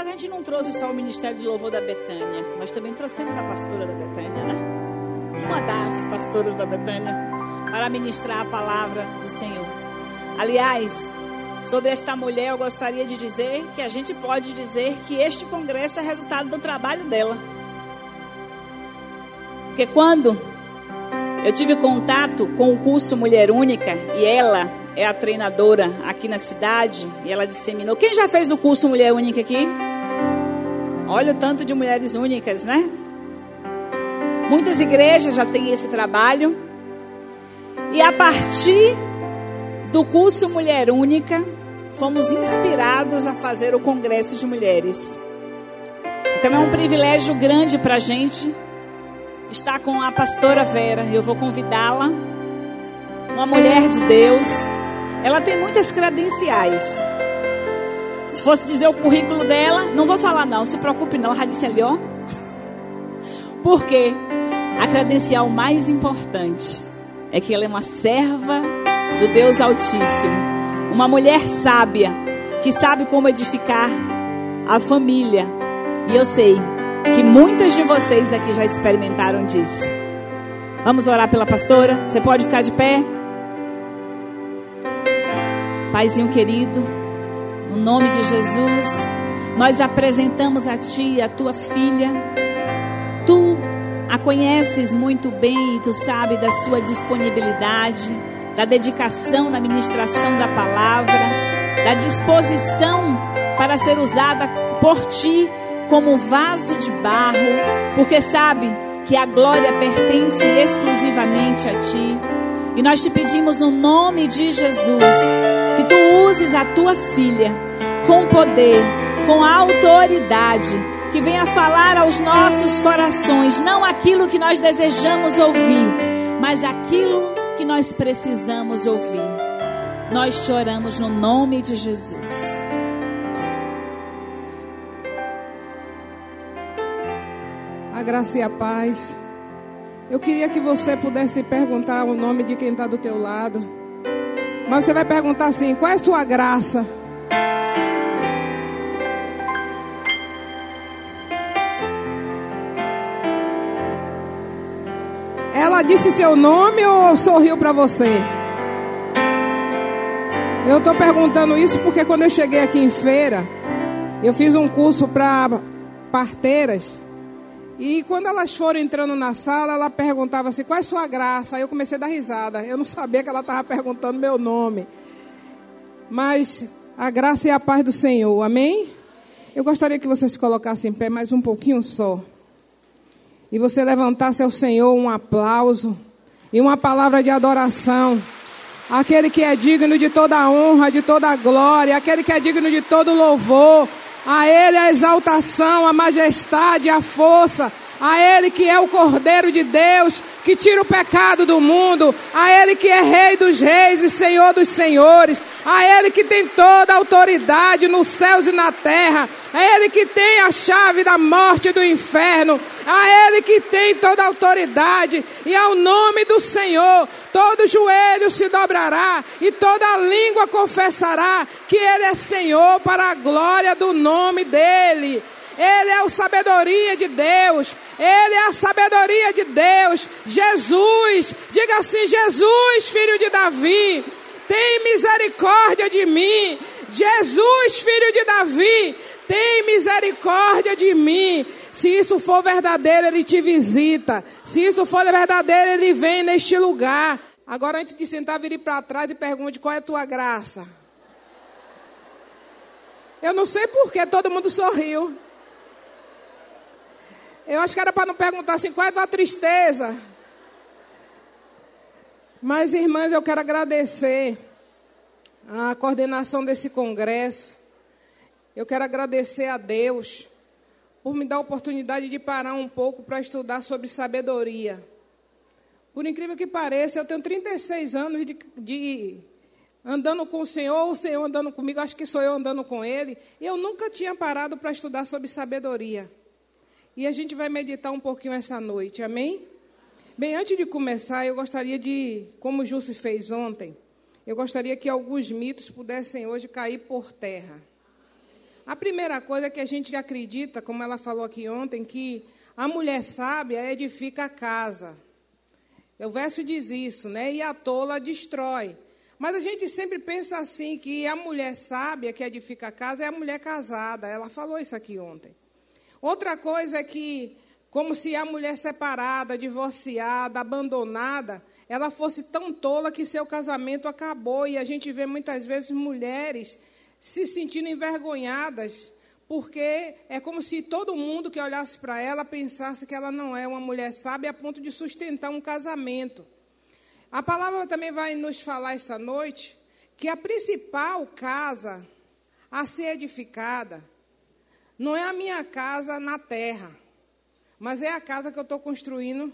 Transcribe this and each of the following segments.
Mas a gente não trouxe só o Ministério de Louvor da Betânia, nós também trouxemos a pastora da Betânia, né? Uma das pastoras da Betânia, para ministrar a palavra do Senhor. Aliás, sobre esta mulher, eu gostaria de dizer que a gente pode dizer que este congresso é resultado do trabalho dela. Porque quando eu tive contato com o curso Mulher Única e ela é a treinadora aqui na cidade e ela disseminou. Quem já fez o curso Mulher Única aqui? Olha o tanto de mulheres únicas, né? Muitas igrejas já têm esse trabalho. E a partir do curso Mulher Única, fomos inspirados a fazer o Congresso de Mulheres. Então é um privilégio grande para a gente estar com a pastora Vera. Eu vou convidá-la, uma mulher de Deus ela tem muitas credenciais. Se fosse dizer o currículo dela, não vou falar não, se preocupe não, ali, ó. Porque a credencial mais importante é que ela é uma serva do Deus Altíssimo. Uma mulher sábia, que sabe como edificar a família. E eu sei que muitas de vocês aqui já experimentaram disso. Vamos orar pela pastora? Você pode ficar de pé? Paizinho querido, no nome de Jesus, nós apresentamos a Ti, a Tua filha. Tu a conheces muito bem e Tu sabe da sua disponibilidade, da dedicação na ministração da palavra, da disposição para ser usada por Ti como vaso de barro, porque sabe que a glória pertence exclusivamente a Ti. E nós te pedimos no nome de Jesus que tu uses a tua filha com poder, com autoridade, que venha falar aos nossos corações, não aquilo que nós desejamos ouvir, mas aquilo que nós precisamos ouvir. Nós te oramos no nome de Jesus. A graça e a paz. Eu queria que você pudesse perguntar o nome de quem está do teu lado. Mas você vai perguntar assim: qual é a sua graça? Ela disse seu nome ou sorriu para você? Eu estou perguntando isso porque quando eu cheguei aqui em feira, eu fiz um curso para parteiras. E quando elas foram entrando na sala, ela perguntava assim: qual é a sua graça? Aí eu comecei a dar risada. Eu não sabia que ela estava perguntando meu nome. Mas a graça e a paz do Senhor, amém? Eu gostaria que você se colocasse em pé mais um pouquinho só. E você levantasse ao Senhor um aplauso e uma palavra de adoração. Aquele que é digno de toda honra, de toda glória, aquele que é digno de todo louvor. A Ele a exaltação, a majestade, a força. A Ele que é o Cordeiro de Deus, que tira o pecado do mundo. A Ele que é Rei dos Reis e Senhor dos Senhores. A Ele que tem toda a autoridade nos céus e na terra. A Ele que tem a chave da morte e do inferno. A Ele que tem toda a autoridade. E ao nome do Senhor, todo joelho se dobrará e toda língua confessará que Ele é Senhor para a glória do nome dEle. Ele é a sabedoria de Deus. Ele é a sabedoria de Deus. Jesus, diga assim: Jesus, filho de Davi, tem misericórdia de mim. Jesus, filho de Davi, tem misericórdia de mim. Se isso for verdadeiro, ele te visita. Se isso for verdadeiro, ele vem neste lugar. Agora, antes de sentar, vire para trás e pergunte qual é a tua graça. Eu não sei por que todo mundo sorriu. Eu acho que era para não perguntar assim, qual é a tua tristeza? Mas, irmãs, eu quero agradecer a coordenação desse congresso. Eu quero agradecer a Deus por me dar a oportunidade de parar um pouco para estudar sobre sabedoria. Por incrível que pareça, eu tenho 36 anos de, de andando com o Senhor, o Senhor andando comigo, acho que sou eu andando com Ele, e eu nunca tinha parado para estudar sobre sabedoria. E a gente vai meditar um pouquinho essa noite, amém? Bem, antes de começar, eu gostaria de, como o Júcio fez ontem, eu gostaria que alguns mitos pudessem hoje cair por terra. A primeira coisa é que a gente acredita, como ela falou aqui ontem, que a mulher sábia edifica a casa. O verso diz isso, né? E a tola destrói. Mas a gente sempre pensa assim, que a mulher sábia que edifica a casa é a mulher casada. Ela falou isso aqui ontem. Outra coisa é que, como se a mulher separada, divorciada, abandonada, ela fosse tão tola que seu casamento acabou. E a gente vê muitas vezes mulheres se sentindo envergonhadas, porque é como se todo mundo que olhasse para ela pensasse que ela não é uma mulher sábia a ponto de sustentar um casamento. A palavra também vai nos falar esta noite que a principal casa a ser edificada não é a minha casa na terra, mas é a casa que eu estou construindo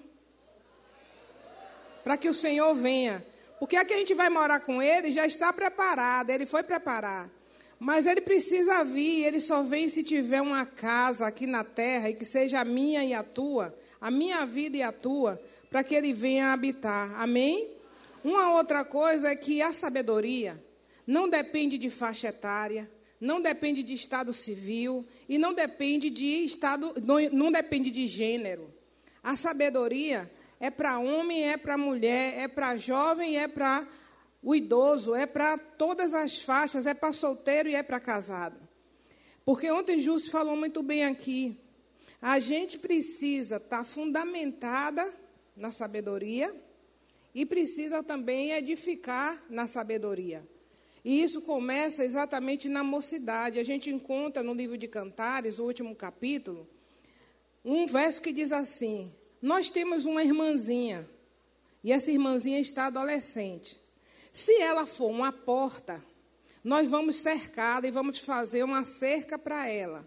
para que o Senhor venha. Porque a que a gente vai morar com ele já está preparado, ele foi preparar. Mas ele precisa vir, ele só vem se tiver uma casa aqui na terra e que seja a minha e a tua, a minha vida e a tua, para que ele venha habitar. Amém? Uma outra coisa é que a sabedoria não depende de faixa etária, não depende de estado civil e não depende de estado, não, não depende de gênero. A sabedoria é para homem, é para mulher, é para jovem, é para o idoso, é para todas as faixas, é para solteiro e é para casado. Porque ontem Justo falou muito bem aqui. A gente precisa estar tá fundamentada na sabedoria e precisa também edificar na sabedoria. E isso começa exatamente na mocidade. A gente encontra no livro de Cantares, o último capítulo, um verso que diz assim: Nós temos uma irmãzinha, e essa irmãzinha está adolescente. Se ela for uma porta, nós vamos cercá-la e vamos fazer uma cerca para ela.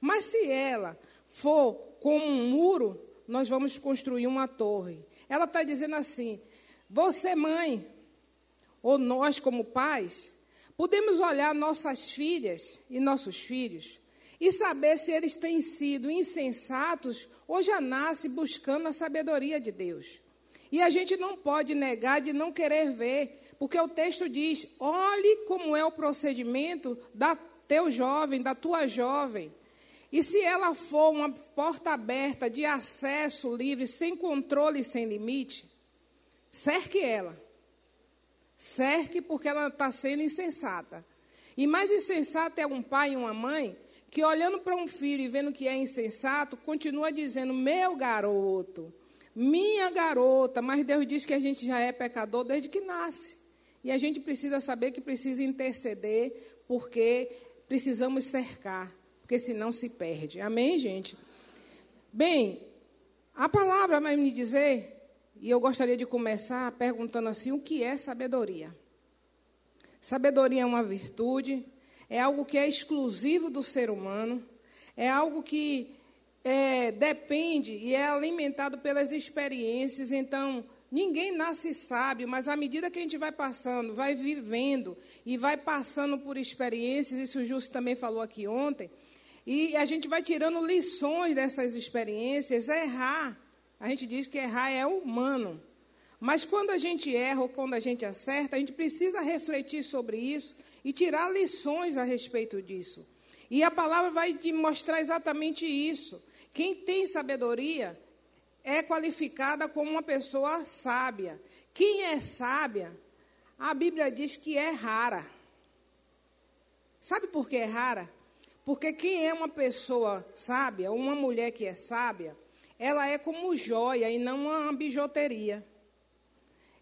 Mas se ela for como um muro, nós vamos construir uma torre. Ela está dizendo assim: você, mãe, ou nós, como pais, podemos olhar nossas filhas e nossos filhos e saber se eles têm sido insensatos ou já nascem buscando a sabedoria de Deus. E a gente não pode negar de não querer ver porque o texto diz: olhe como é o procedimento da teu jovem, da tua jovem. E se ela for uma porta aberta de acesso livre, sem controle e sem limite, cerque ela. Cerque porque ela está sendo insensata. E mais insensata é um pai e uma mãe que, olhando para um filho e vendo que é insensato, continua dizendo: Meu garoto, minha garota. Mas Deus diz que a gente já é pecador desde que nasce. E a gente precisa saber que precisa interceder, porque precisamos cercar, porque senão se perde. Amém, gente? Bem, a palavra vai me dizer, e eu gostaria de começar perguntando assim: o que é sabedoria? Sabedoria é uma virtude, é algo que é exclusivo do ser humano, é algo que é, depende e é alimentado pelas experiências. Então, Ninguém nasce sábio, mas à medida que a gente vai passando, vai vivendo e vai passando por experiências, isso o Justo também falou aqui ontem, e a gente vai tirando lições dessas experiências. Errar, a gente diz que errar é humano. Mas quando a gente erra ou quando a gente acerta, a gente precisa refletir sobre isso e tirar lições a respeito disso. E a palavra vai te mostrar exatamente isso. Quem tem sabedoria é qualificada como uma pessoa sábia. Quem é sábia, a Bíblia diz que é rara. Sabe por que é rara? Porque quem é uma pessoa sábia, uma mulher que é sábia, ela é como joia e não uma bijuteria.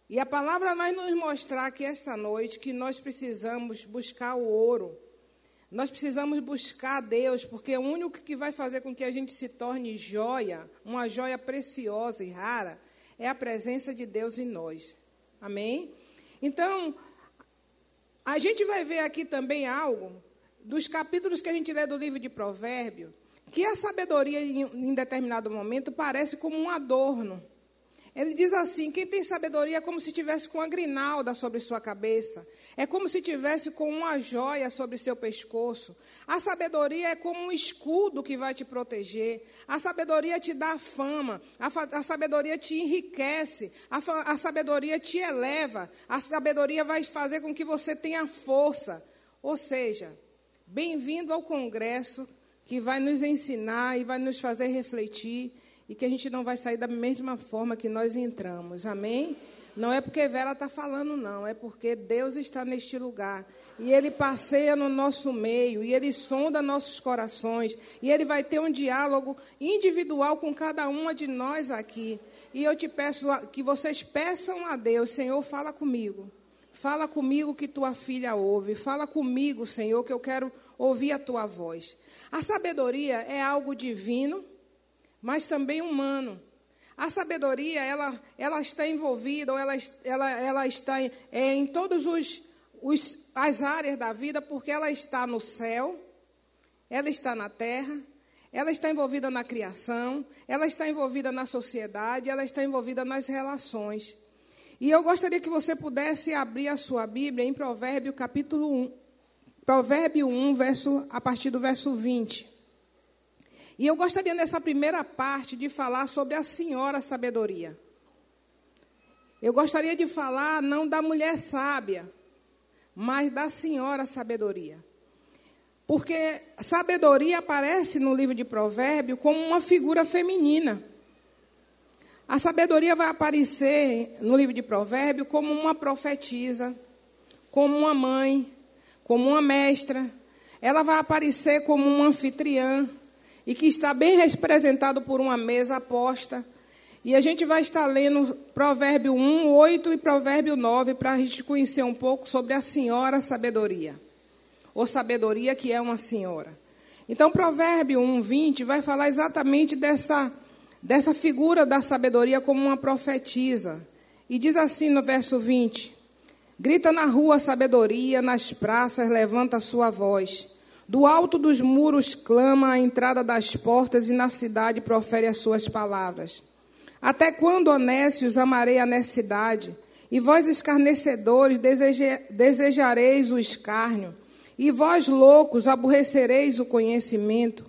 E a palavra vai nos mostrar que esta noite que nós precisamos buscar o ouro nós precisamos buscar Deus, porque o único que vai fazer com que a gente se torne joia, uma joia preciosa e rara, é a presença de Deus em nós. Amém? Então, a gente vai ver aqui também algo dos capítulos que a gente lê do livro de Provérbio, que a sabedoria em determinado momento parece como um adorno. Ele diz assim: quem tem sabedoria é como se tivesse com uma grinalda sobre sua cabeça, é como se tivesse com uma joia sobre seu pescoço. A sabedoria é como um escudo que vai te proteger. A sabedoria te dá fama, a, a sabedoria te enriquece, a, a sabedoria te eleva, a sabedoria vai fazer com que você tenha força. Ou seja, bem-vindo ao congresso que vai nos ensinar e vai nos fazer refletir e que a gente não vai sair da mesma forma que nós entramos. Amém? Não é porque Vera está falando, não, é porque Deus está neste lugar. E Ele passeia no nosso meio, e Ele sonda nossos corações, e Ele vai ter um diálogo individual com cada uma de nós aqui. E eu te peço que vocês peçam a Deus, Senhor, fala comigo. Fala comigo que tua filha ouve. Fala comigo, Senhor, que eu quero ouvir a tua voz. A sabedoria é algo divino, mas também humano. A sabedoria, ela, ela está envolvida, ou ela, ela, ela está em, é, em todas as áreas da vida, porque ela está no céu, ela está na terra, ela está envolvida na criação, ela está envolvida na sociedade, ela está envolvida nas relações. E eu gostaria que você pudesse abrir a sua Bíblia em Provérbio capítulo 1. Provérbio 1, verso, a partir do verso 20. E eu gostaria nessa primeira parte de falar sobre a senhora sabedoria. Eu gostaria de falar não da mulher sábia, mas da senhora sabedoria. Porque sabedoria aparece no livro de Provérbio como uma figura feminina. A sabedoria vai aparecer no livro de Provérbio como uma profetisa, como uma mãe, como uma mestra. Ela vai aparecer como uma anfitriã e que está bem representado por uma mesa aposta. E a gente vai estar lendo Provérbio 1, 8 e Provérbio 9 para a gente conhecer um pouco sobre a senhora sabedoria ou sabedoria, que é uma senhora. Então, Provérbio 1, 20 vai falar exatamente dessa, dessa figura da sabedoria como uma profetisa. E diz assim no verso 20: Grita na rua sabedoria, nas praças levanta a sua voz. Do alto dos muros clama a entrada das portas e na cidade profere as suas palavras. Até quando, honestos, amarei a necessidade? E vós, escarnecedores, desejareis o escárnio? E vós, loucos, aborrecereis o conhecimento.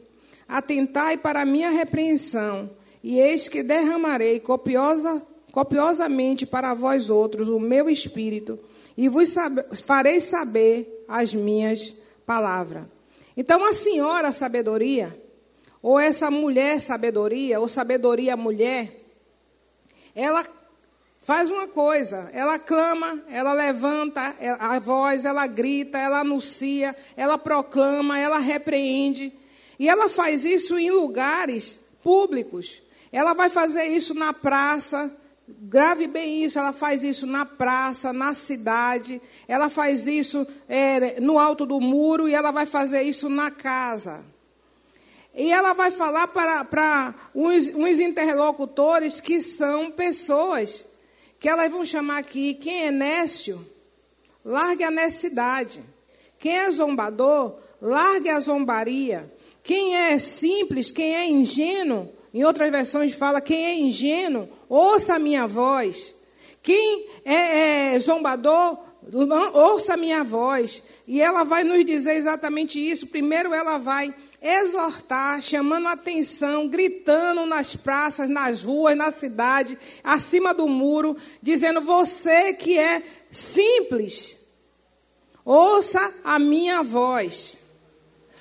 Atentai para a minha repreensão, e eis que derramarei copiosa, copiosamente para vós outros o meu espírito, e vos sab farei saber as minhas palavras. Então, a senhora sabedoria, ou essa mulher sabedoria, ou sabedoria mulher, ela Faz uma coisa, ela clama, ela levanta a voz, ela grita, ela anuncia, ela proclama, ela repreende. E ela faz isso em lugares públicos. Ela vai fazer isso na praça, grave bem isso, ela faz isso na praça, na cidade, ela faz isso é, no alto do muro e ela vai fazer isso na casa. E ela vai falar para, para uns, uns interlocutores que são pessoas que elas vão chamar aqui, quem é nécio, largue a necessidade. Quem é zombador, largue a zombaria. Quem é simples, quem é ingênuo, em outras versões fala, quem é ingênuo, ouça a minha voz. Quem é, é zombador, ouça a minha voz. E ela vai nos dizer exatamente isso. Primeiro, ela vai exortar, chamando atenção, gritando nas praças, nas ruas, na cidade, acima do muro, dizendo: Você que é simples, ouça a minha voz.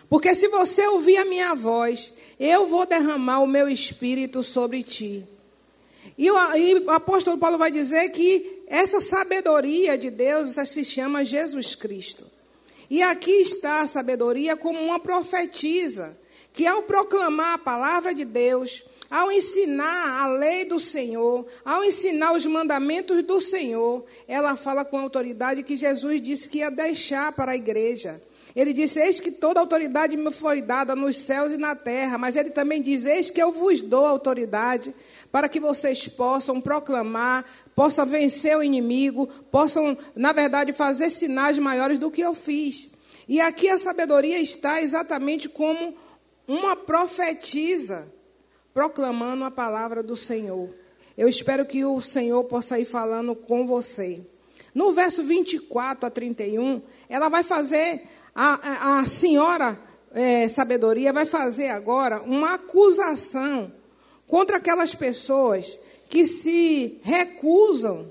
Porque se você ouvir a minha voz, eu vou derramar o meu espírito sobre ti. E o, e o apóstolo Paulo vai dizer que essa sabedoria de Deus se chama Jesus Cristo. E aqui está a sabedoria como uma profetisa, que ao proclamar a palavra de Deus, ao ensinar a lei do Senhor, ao ensinar os mandamentos do Senhor, ela fala com autoridade que Jesus disse que ia deixar para a igreja. Ele disse: Eis que toda autoridade me foi dada nos céus e na terra, mas ele também diz: Eis que eu vos dou autoridade para que vocês possam proclamar, possam vencer o inimigo, possam, na verdade, fazer sinais maiores do que eu fiz. E aqui a sabedoria está exatamente como uma profetisa proclamando a palavra do Senhor. Eu espero que o Senhor possa ir falando com você. No verso 24 a 31, ela vai fazer, a, a, a senhora é, sabedoria vai fazer agora uma acusação contra aquelas pessoas que se recusam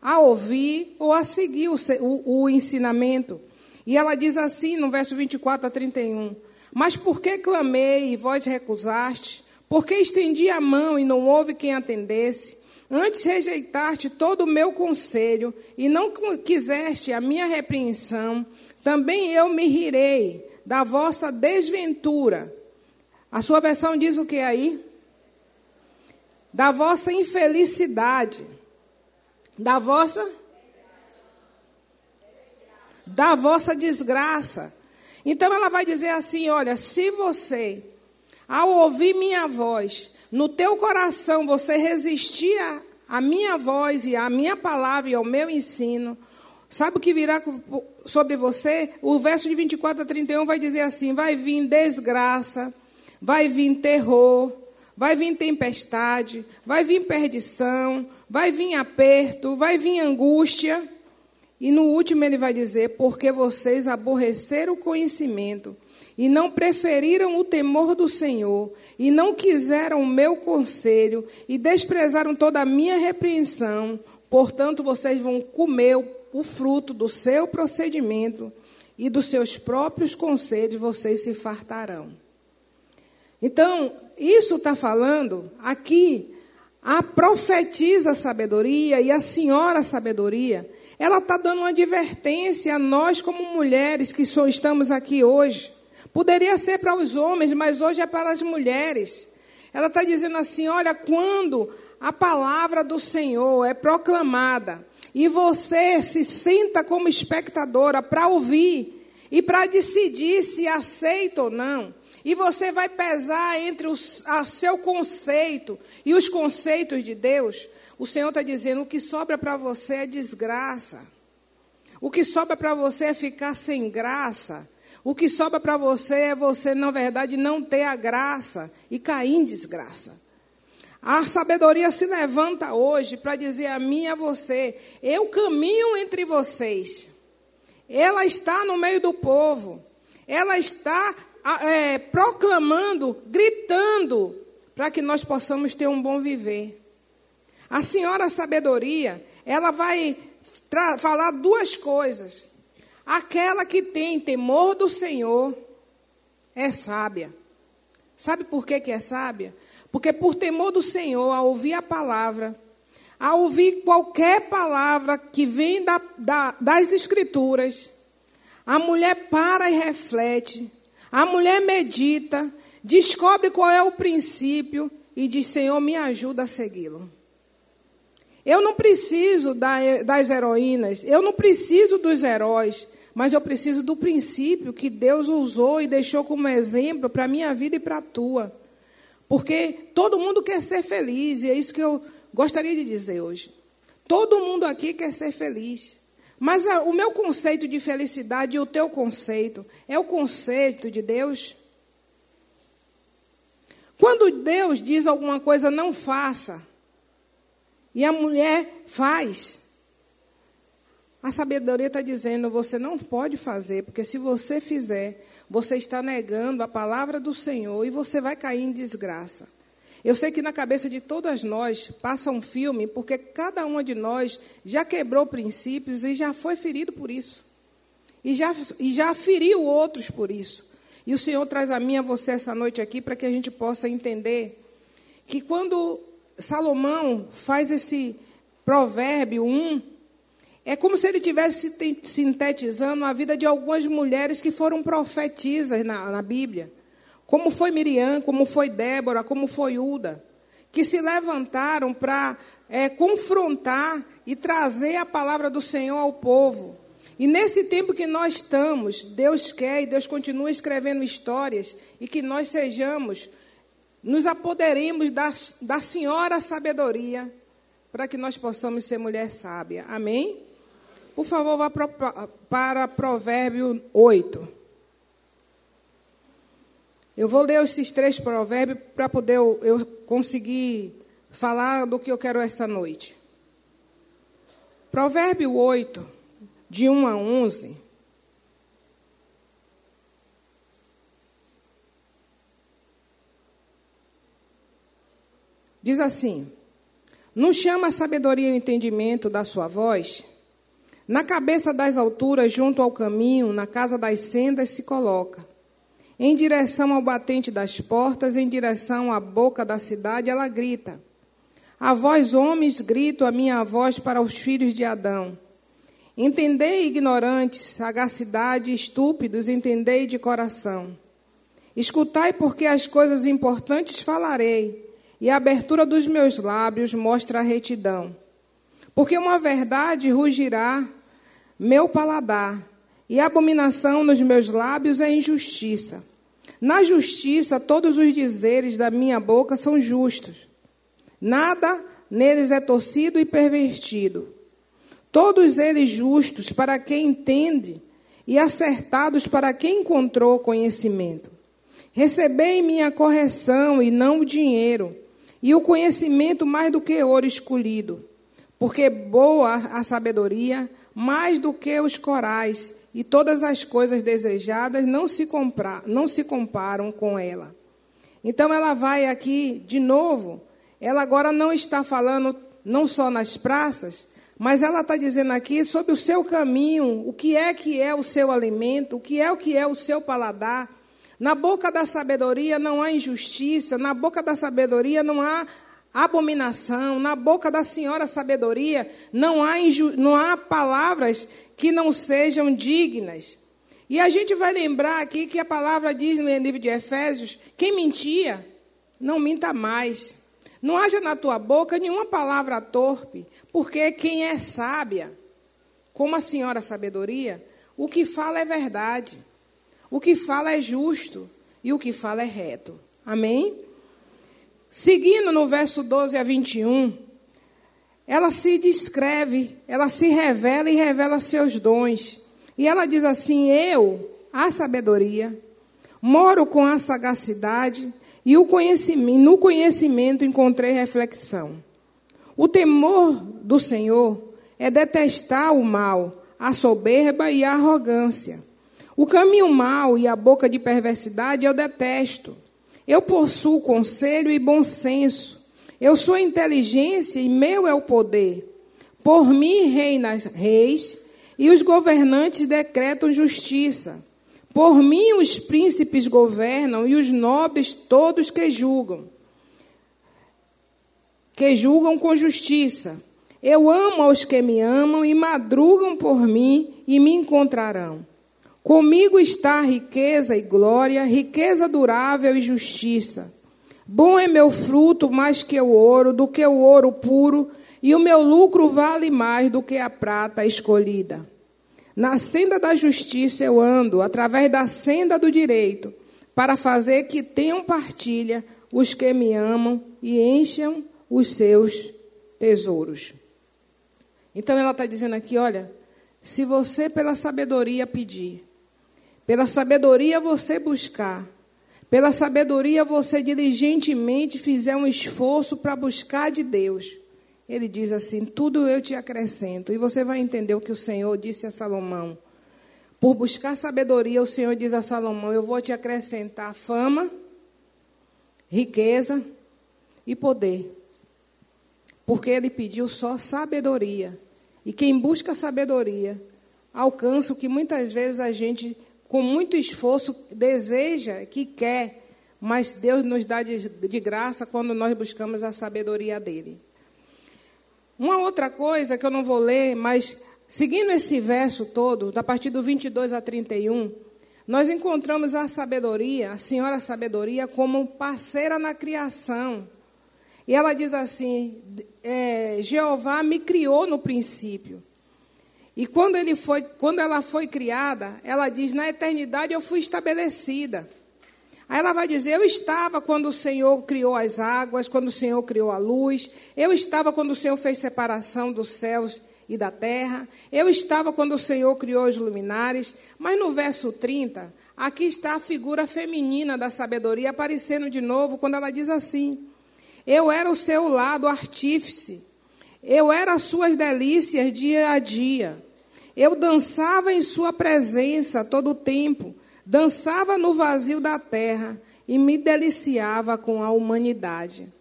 a ouvir ou a seguir o, o, o ensinamento. E ela diz assim no verso 24 a 31: Mas por que clamei e vós recusaste? Por que estendi a mão e não houve quem atendesse? Antes rejeitaste todo o meu conselho e não quiseste a minha repreensão, também eu me rirei da vossa desventura. A sua versão diz o que aí? Da vossa infelicidade. Da vossa da vossa desgraça. Então ela vai dizer assim: olha, se você, ao ouvir minha voz, no teu coração você resistir à minha voz e à minha palavra e ao meu ensino, sabe o que virá sobre você? O verso de 24 a 31 vai dizer assim: vai vir desgraça, vai vir terror, vai vir tempestade, vai vir perdição, vai vir aperto, vai vir angústia. E no último ele vai dizer: Porque vocês aborreceram o conhecimento, e não preferiram o temor do Senhor, e não quiseram o meu conselho, e desprezaram toda a minha repreensão, portanto vocês vão comer o fruto do seu procedimento, e dos seus próprios conselhos vocês se fartarão. Então, isso está falando aqui, a profetiza sabedoria e a senhora sabedoria ela está dando uma advertência a nós, como mulheres que só estamos aqui hoje. Poderia ser para os homens, mas hoje é para as mulheres. Ela está dizendo assim: olha, quando a palavra do Senhor é proclamada e você se senta como espectadora para ouvir e para decidir se aceita ou não, e você vai pesar entre o seu conceito e os conceitos de Deus, o Senhor está dizendo: o que sobra para você é desgraça. O que sobra para você é ficar sem graça. O que sobra para você é você, na verdade, não ter a graça e cair em desgraça. A sabedoria se levanta hoje para dizer a mim e a você: eu caminho entre vocês. Ela está no meio do povo. Ela está é, proclamando, gritando, para que nós possamos ter um bom viver. A senhora sabedoria, ela vai falar duas coisas. Aquela que tem temor do Senhor é sábia. Sabe por que, que é sábia? Porque por temor do Senhor, ao ouvir a palavra, ao ouvir qualquer palavra que vem da, da, das Escrituras, a mulher para e reflete, a mulher medita, descobre qual é o princípio e diz: Senhor, me ajuda a segui-lo. Eu não preciso das heroínas, eu não preciso dos heróis, mas eu preciso do princípio que Deus usou e deixou como exemplo para a minha vida e para a tua. Porque todo mundo quer ser feliz, e é isso que eu gostaria de dizer hoje. Todo mundo aqui quer ser feliz. Mas o meu conceito de felicidade e o teu conceito é o conceito de Deus? Quando Deus diz alguma coisa, não faça. E a mulher faz. A sabedoria está dizendo: você não pode fazer, porque se você fizer, você está negando a palavra do Senhor e você vai cair em desgraça. Eu sei que na cabeça de todas nós passa um filme, porque cada uma de nós já quebrou princípios e já foi ferido por isso. E já, e já feriu outros por isso. E o Senhor traz a mim a você essa noite aqui para que a gente possa entender que quando Salomão faz esse provérbio 1, é como se ele estivesse sintetizando a vida de algumas mulheres que foram profetisas na, na Bíblia. Como foi Miriam, como foi Débora, como foi Uda, que se levantaram para é, confrontar e trazer a palavra do Senhor ao povo. E nesse tempo que nós estamos, Deus quer e Deus continua escrevendo histórias e que nós sejamos nos apoderemos da, da senhora sabedoria para que nós possamos ser mulher sábia. Amém? Por favor, vá para, para Provérbio 8. Eu vou ler esses três provérbios para poder eu, eu conseguir falar do que eu quero esta noite. Provérbio 8, de 1 a 11. Diz assim: Não chama a sabedoria e o entendimento da sua voz? Na cabeça das alturas, junto ao caminho, na casa das sendas, se coloca. Em direção ao batente das portas, em direção à boca da cidade, ela grita. A vós, homens, grito a minha voz para os filhos de Adão. Entendei, ignorantes, sagacidade, estúpidos, entendei de coração. Escutai, porque as coisas importantes falarei, e a abertura dos meus lábios mostra a retidão. Porque uma verdade rugirá meu paladar, e abominação nos meus lábios é injustiça. Na justiça, todos os dizeres da minha boca são justos. Nada neles é torcido e pervertido. Todos eles justos para quem entende e acertados para quem encontrou conhecimento. Recebei minha correção e não o dinheiro, e o conhecimento mais do que ouro escolhido, porque boa a sabedoria mais do que os corais, e todas as coisas desejadas não se, comprar, não se comparam com ela. Então ela vai aqui de novo, ela agora não está falando não só nas praças, mas ela está dizendo aqui sobre o seu caminho, o que é que é o seu alimento, o que é o que é o seu paladar. Na boca da sabedoria não há injustiça, na boca da sabedoria não há abominação, na boca da senhora sabedoria não há, não há palavras que não sejam dignas. E a gente vai lembrar aqui que a palavra diz no livro de Efésios: quem mentia, não minta mais. Não haja na tua boca nenhuma palavra torpe, porque quem é sábia, como a senhora sabedoria, o que fala é verdade, o que fala é justo e o que fala é reto. Amém? Seguindo no verso 12 a 21, ela se descreve, ela se revela e revela seus dons. E ela diz assim: Eu, a sabedoria, moro com a sagacidade e o conhecimento, no conhecimento encontrei reflexão. O temor do Senhor é detestar o mal, a soberba e a arrogância. O caminho mau e a boca de perversidade eu detesto. Eu possuo conselho e bom senso. Eu sou inteligência e meu é o poder. Por mim reina reis e os governantes decretam justiça. Por mim os príncipes governam e os nobres todos que julgam que julgam com justiça. Eu amo aos que me amam e madrugam por mim e me encontrarão. Comigo está riqueza e glória, riqueza durável e justiça. Bom é meu fruto mais que o ouro, do que o ouro puro, e o meu lucro vale mais do que a prata escolhida. Na senda da justiça eu ando, através da senda do direito, para fazer que tenham partilha os que me amam e encham os seus tesouros. Então ela está dizendo aqui: olha, se você pela sabedoria pedir, pela sabedoria você buscar, pela sabedoria você diligentemente fizer um esforço para buscar de Deus, ele diz assim: tudo eu te acrescento. E você vai entender o que o Senhor disse a Salomão. Por buscar sabedoria, o Senhor diz a Salomão: Eu vou te acrescentar fama, riqueza e poder porque ele pediu só sabedoria. E quem busca sabedoria alcança o que muitas vezes a gente, com muito esforço, deseja, que quer, mas Deus nos dá de, de graça quando nós buscamos a sabedoria dele. Uma outra coisa que eu não vou ler, mas seguindo esse verso todo, da partir do 22 a 31, nós encontramos a sabedoria, a senhora sabedoria, como parceira na criação. E ela diz assim: é, Jeová me criou no princípio. E quando, ele foi, quando ela foi criada, ela diz: na eternidade eu fui estabelecida. Aí ela vai dizer: Eu estava quando o Senhor criou as águas, quando o Senhor criou a luz, eu estava quando o Senhor fez separação dos céus e da terra, eu estava quando o Senhor criou os luminares. Mas no verso 30, aqui está a figura feminina da sabedoria aparecendo de novo, quando ela diz assim: eu era o seu lado artífice. Eu era as suas delícias dia a dia. Eu dançava em sua presença todo o tempo. Dançava no vazio da terra e me deliciava com a humanidade.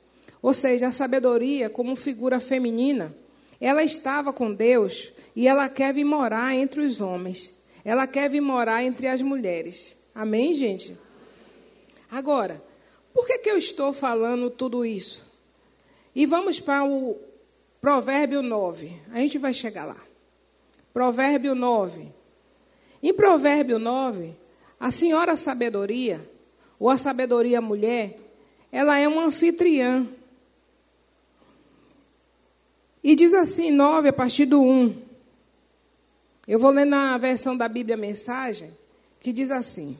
Ou seja, a sabedoria, como figura feminina, ela estava com Deus e ela quer vir morar entre os homens. Ela quer vir morar entre as mulheres. Amém, gente? Agora, por que, que eu estou falando tudo isso? E vamos para o Provérbio 9. A gente vai chegar lá. Provérbio 9. Em Provérbio 9, a senhora sabedoria, ou a sabedoria mulher, ela é uma anfitriã. E diz assim, 9, a partir do 1. Eu vou ler na versão da Bíblia Mensagem, que diz assim: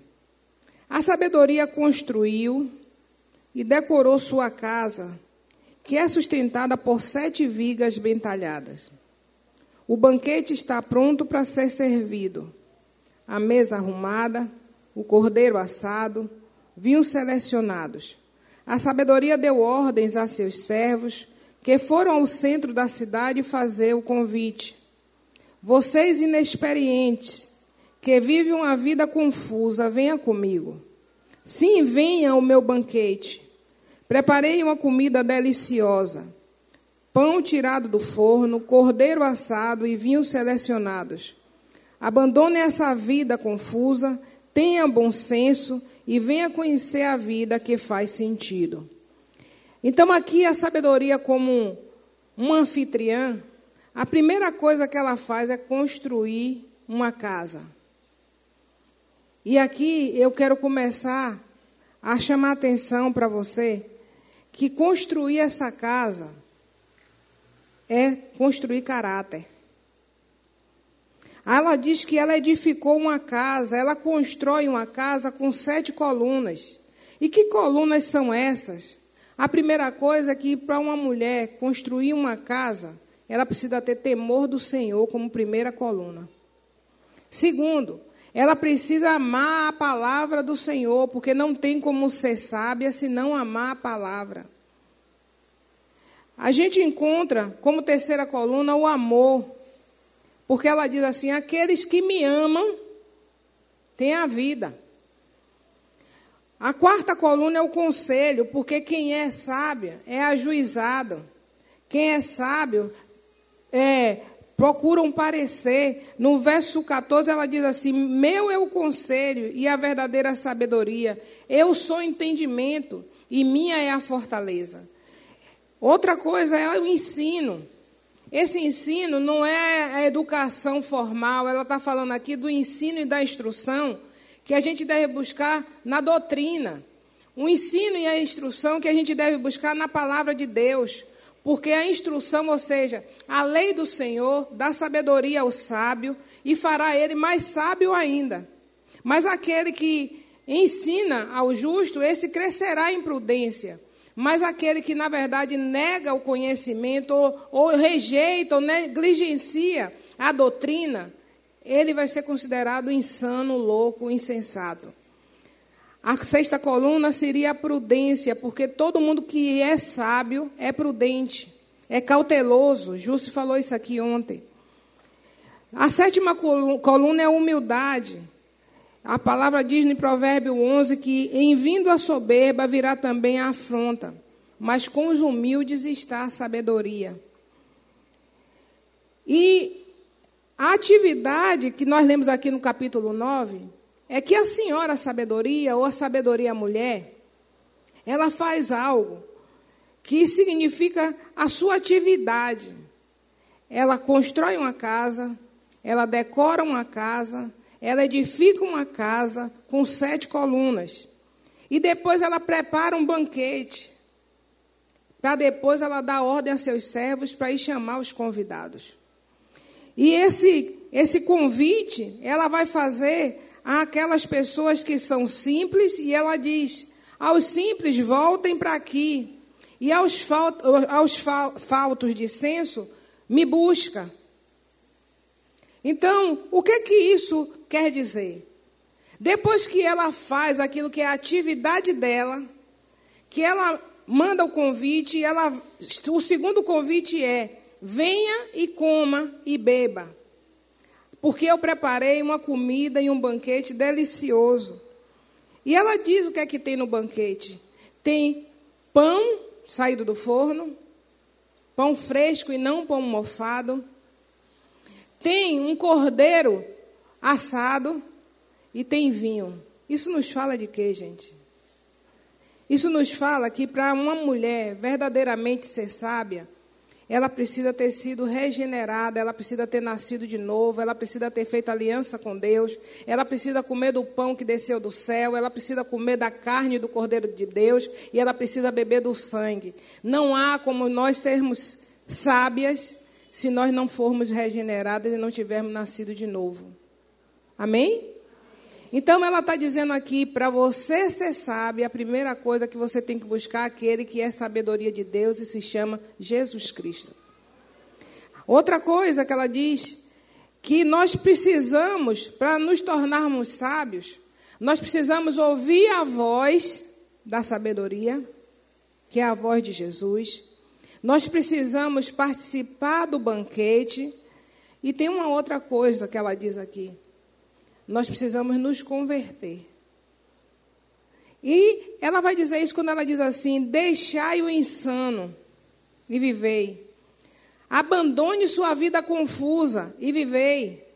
A sabedoria construiu e decorou sua casa, que é sustentada por sete vigas bem talhadas. O banquete está pronto para ser servido. A mesa arrumada, o cordeiro assado, vinhos selecionados. A sabedoria deu ordens a seus servos, que foram ao centro da cidade fazer o convite. Vocês inexperientes, que vivem uma vida confusa, venha comigo. Sim, venha ao meu banquete. Preparei uma comida deliciosa: pão tirado do forno, cordeiro assado e vinhos selecionados. Abandone essa vida confusa, tenha bom senso e venha conhecer a vida que faz sentido. Então, aqui a sabedoria, como uma anfitriã, a primeira coisa que ela faz é construir uma casa. E aqui eu quero começar a chamar a atenção para você que construir essa casa é construir caráter. Ela diz que ela edificou uma casa, ela constrói uma casa com sete colunas. E que colunas são essas? A primeira coisa é que para uma mulher construir uma casa, ela precisa ter temor do Senhor como primeira coluna. Segundo, ela precisa amar a palavra do Senhor, porque não tem como ser sábia se não amar a palavra. A gente encontra como terceira coluna o amor, porque ela diz assim: aqueles que me amam têm a vida. A quarta coluna é o conselho, porque quem é sábio é ajuizado. Quem é sábio é, procuram parecer. No verso 14, ela diz assim: Meu é o conselho e a verdadeira sabedoria. Eu sou entendimento e minha é a fortaleza. Outra coisa é o ensino. Esse ensino não é a educação formal, ela está falando aqui do ensino e da instrução que a gente deve buscar na doutrina. O ensino e a instrução que a gente deve buscar na palavra de Deus. Porque a instrução, ou seja, a lei do Senhor, dá sabedoria ao sábio e fará ele mais sábio ainda. Mas aquele que ensina ao justo, esse crescerá em prudência. Mas aquele que, na verdade, nega o conhecimento, ou, ou rejeita, ou negligencia a doutrina, ele vai ser considerado insano, louco, insensato. A sexta coluna seria a prudência, porque todo mundo que é sábio é prudente, é cauteloso. Justo falou isso aqui ontem. A sétima coluna é a humildade. A palavra diz no Provérbio 11 que em vindo a soberba virá também a afronta, mas com os humildes está a sabedoria. E a atividade que nós lemos aqui no capítulo 9 é que a senhora sabedoria, ou a sabedoria mulher, ela faz algo que significa a sua atividade. Ela constrói uma casa, ela decora uma casa, ela edifica uma casa com sete colunas. E depois ela prepara um banquete. Para depois ela dar ordem a seus servos para ir chamar os convidados. E esse, esse convite ela vai fazer àquelas pessoas que são simples, e ela diz: aos simples, voltem para aqui, e aos, fal, aos fal, faltos de senso, me busca. Então, o que que isso quer dizer? Depois que ela faz aquilo que é a atividade dela, que ela manda o convite, ela, o segundo convite é: venha e coma e beba porque eu preparei uma comida e um banquete delicioso. E ela diz o que é que tem no banquete: tem pão saído do forno, pão fresco e não pão mofado, tem um cordeiro assado e tem vinho. Isso nos fala de quê, gente? Isso nos fala que para uma mulher verdadeiramente ser sábia, ela precisa ter sido regenerada, ela precisa ter nascido de novo, ela precisa ter feito aliança com Deus, ela precisa comer do pão que desceu do céu, ela precisa comer da carne do Cordeiro de Deus e ela precisa beber do sangue. Não há como nós termos sábias se nós não formos regeneradas e não tivermos nascido de novo. Amém? Então ela está dizendo aqui, para você ser sábio, a primeira coisa que você tem que buscar é aquele que é sabedoria de Deus e se chama Jesus Cristo. Outra coisa que ela diz, que nós precisamos, para nos tornarmos sábios, nós precisamos ouvir a voz da sabedoria, que é a voz de Jesus. Nós precisamos participar do banquete. E tem uma outra coisa que ela diz aqui nós precisamos nos converter. E ela vai dizer isso quando ela diz assim: deixai o insano e vivei. Abandone sua vida confusa e vivei.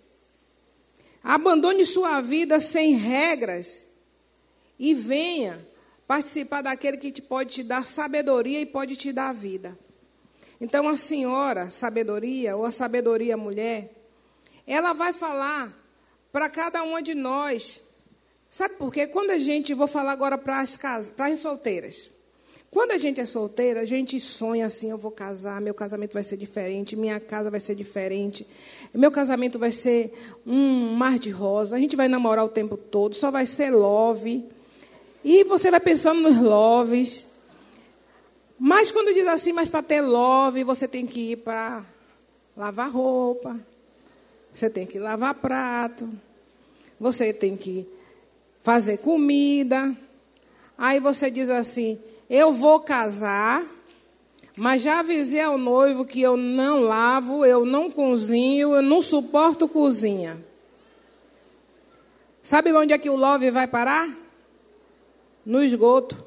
Abandone sua vida sem regras e venha participar daquele que te pode te dar sabedoria e pode te dar vida. Então a senhora sabedoria ou a sabedoria mulher, ela vai falar para cada uma de nós. Sabe por quê? Quando a gente, vou falar agora para as casas, para as solteiras. Quando a gente é solteira, a gente sonha assim: eu vou casar, meu casamento vai ser diferente, minha casa vai ser diferente, meu casamento vai ser um mar de rosa, a gente vai namorar o tempo todo, só vai ser love. E você vai pensando nos loves. Mas quando diz assim, mas para ter love, você tem que ir para lavar roupa, você tem que lavar prato, você tem que fazer comida. Aí você diz assim: Eu vou casar, mas já avisei ao noivo que eu não lavo, eu não cozinho, eu não suporto cozinha. Sabe onde é que o love vai parar? No esgoto.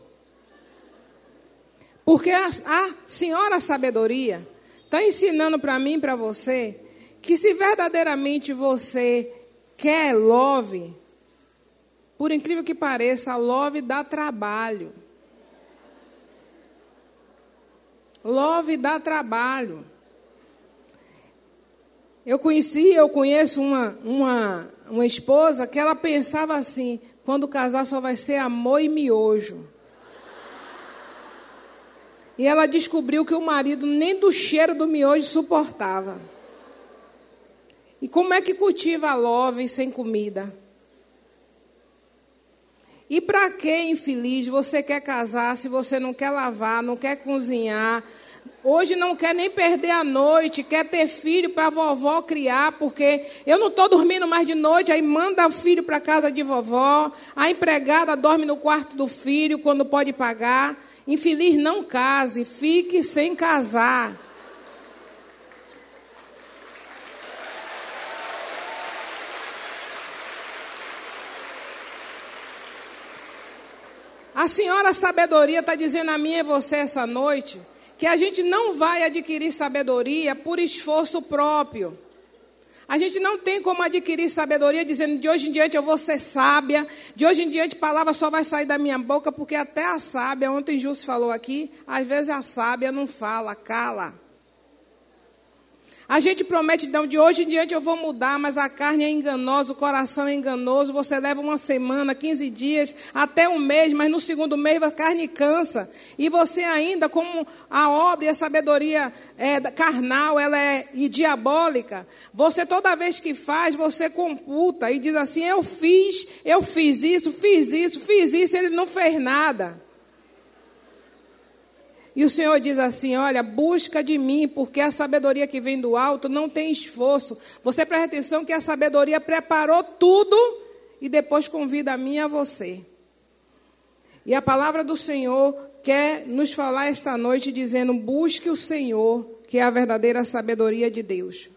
Porque a, a senhora sabedoria está ensinando para mim para você que se verdadeiramente você quer love, por incrível que pareça, love dá trabalho. Love dá trabalho. Eu conheci, eu conheço uma, uma, uma esposa que ela pensava assim: quando casar só vai ser amor e miojo. E ela descobriu que o marido nem do cheiro do miojo suportava. E como é que cultiva a love sem comida? E para que, infeliz, você quer casar se você não quer lavar, não quer cozinhar? Hoje não quer nem perder a noite, quer ter filho para vovó criar, porque eu não estou dormindo mais de noite, aí manda o filho para casa de vovó, a empregada dorme no quarto do filho quando pode pagar. Infeliz, não case, fique sem casar. A senhora sabedoria está dizendo a mim e você essa noite que a gente não vai adquirir sabedoria por esforço próprio. A gente não tem como adquirir sabedoria dizendo de hoje em diante eu vou ser sábia, de hoje em diante palavra só vai sair da minha boca, porque até a sábia, ontem Júcio falou aqui, às vezes a sábia não fala, cala. A gente promete, não, de hoje em diante eu vou mudar, mas a carne é enganosa, o coração é enganoso. Você leva uma semana, 15 dias, até um mês, mas no segundo mês a carne cansa. E você ainda, como a obra e a sabedoria é, carnal, ela é e diabólica, você toda vez que faz, você computa e diz assim, eu fiz, eu fiz isso, fiz isso, fiz isso, ele não fez nada. E o Senhor diz assim: Olha, busca de mim, porque a sabedoria que vem do alto não tem esforço. Você presta atenção que a sabedoria preparou tudo e depois convida a mim e a você. E a palavra do Senhor quer nos falar esta noite dizendo: busque o Senhor, que é a verdadeira sabedoria de Deus.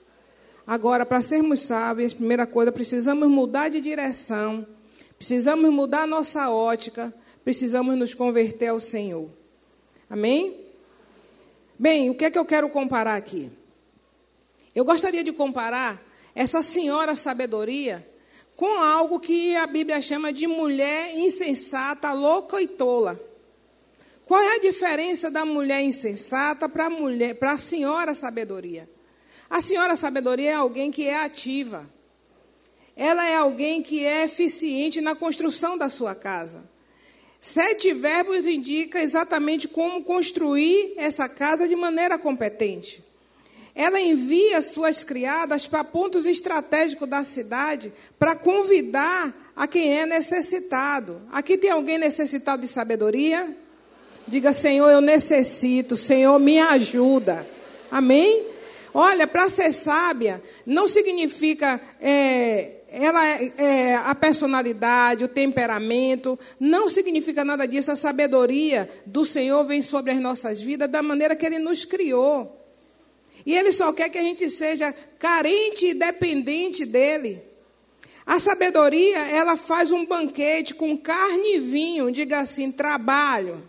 Agora, para sermos sábios, primeira coisa, precisamos mudar de direção, precisamos mudar nossa ótica, precisamos nos converter ao Senhor. Amém? Bem, o que é que eu quero comparar aqui? Eu gostaria de comparar essa senhora sabedoria com algo que a Bíblia chama de mulher insensata, louca e tola. Qual é a diferença da mulher insensata para a mulher, para a senhora sabedoria? A senhora sabedoria é alguém que é ativa. Ela é alguém que é eficiente na construção da sua casa. Sete verbos indica exatamente como construir essa casa de maneira competente. Ela envia suas criadas para pontos estratégicos da cidade para convidar a quem é necessitado. Aqui tem alguém necessitado de sabedoria? Diga, Senhor, eu necessito, Senhor, me ajuda. Amém? Olha, para ser sábia, não significa é, ela é, a personalidade, o temperamento, não significa nada disso. A sabedoria do Senhor vem sobre as nossas vidas da maneira que Ele nos criou. E Ele só quer que a gente seja carente e dependente dEle. A sabedoria, ela faz um banquete com carne e vinho, diga assim, trabalho,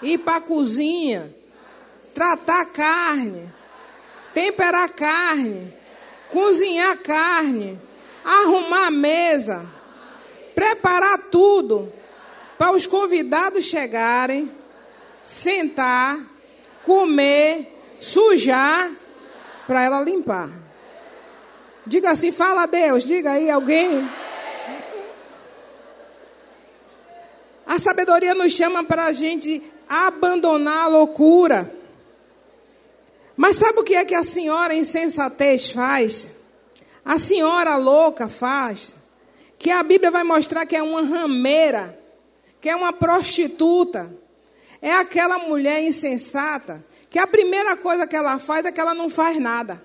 ir para a cozinha, tratar carne, temperar carne, cozinhar carne, arrumar a mesa, preparar tudo para os convidados chegarem, sentar, comer, sujar, para ela limpar. Diga assim, fala a Deus, diga aí alguém. A sabedoria nos chama para a gente abandonar a loucura. Mas sabe o que é que a senhora insensatez faz? A senhora louca faz? Que a Bíblia vai mostrar que é uma rameira, que é uma prostituta. É aquela mulher insensata que a primeira coisa que ela faz é que ela não faz nada.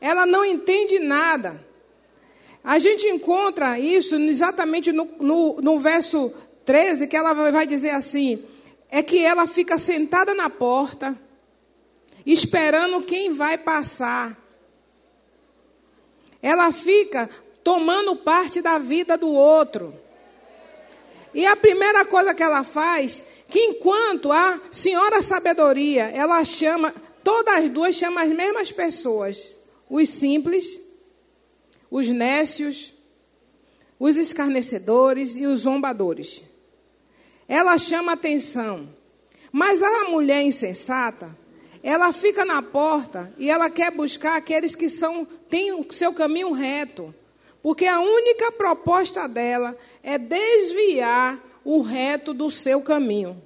Ela não entende nada. A gente encontra isso exatamente no, no, no verso 13, que ela vai dizer assim: é que ela fica sentada na porta, esperando quem vai passar. Ela fica tomando parte da vida do outro. E a primeira coisa que ela faz que enquanto a senhora sabedoria, ela chama, todas as duas chamam as mesmas pessoas, os simples, os nécios, os escarnecedores e os zombadores. Ela chama atenção. Mas a mulher insensata, ela fica na porta e ela quer buscar aqueles que são têm o seu caminho reto. Porque a única proposta dela é desviar o reto do seu caminho.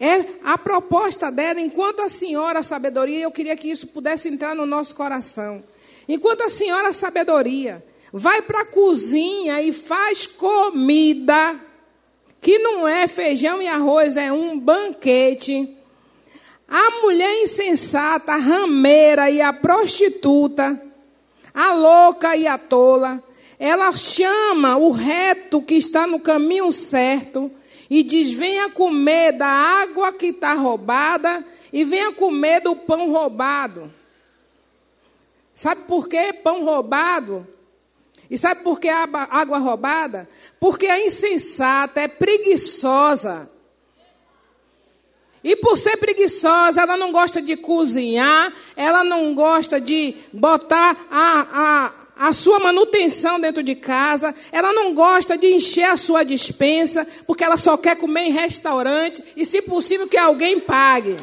É a proposta dela, enquanto a senhora sabedoria, eu queria que isso pudesse entrar no nosso coração. Enquanto a senhora sabedoria vai para a cozinha e faz comida, que não é feijão e arroz, é um banquete. A mulher insensata, a rameira e a prostituta, a louca e a tola, ela chama o reto que está no caminho certo e diz: venha comer da água que está roubada e venha comer do pão roubado. Sabe por que pão roubado? E sabe por que água roubada? Porque a insensata é preguiçosa. E por ser preguiçosa, ela não gosta de cozinhar, ela não gosta de botar a, a, a sua manutenção dentro de casa, ela não gosta de encher a sua dispensa, porque ela só quer comer em restaurante e, se possível, que alguém pague.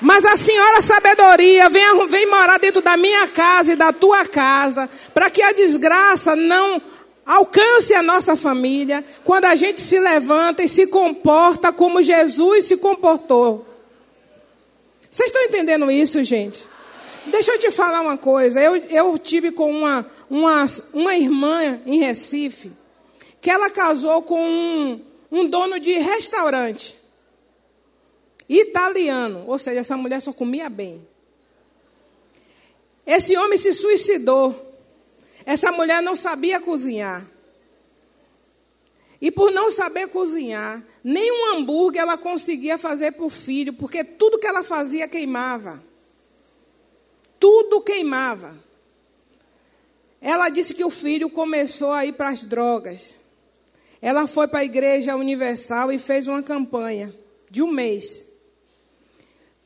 Mas a senhora sabedoria vem, vem morar dentro da minha casa e da tua casa, para que a desgraça não alcance a nossa família, quando a gente se levanta e se comporta como Jesus se comportou. Vocês estão entendendo isso, gente? Deixa eu te falar uma coisa. Eu, eu tive com uma, uma, uma irmã em Recife, que ela casou com um, um dono de restaurante italiano. Ou seja, essa mulher só comia bem. Esse homem se suicidou. Essa mulher não sabia cozinhar. E por não saber cozinhar, nem um hambúrguer ela conseguia fazer para o filho, porque tudo que ela fazia queimava tudo queimava. Ela disse que o filho começou a ir para as drogas. Ela foi para a Igreja Universal e fez uma campanha de um mês.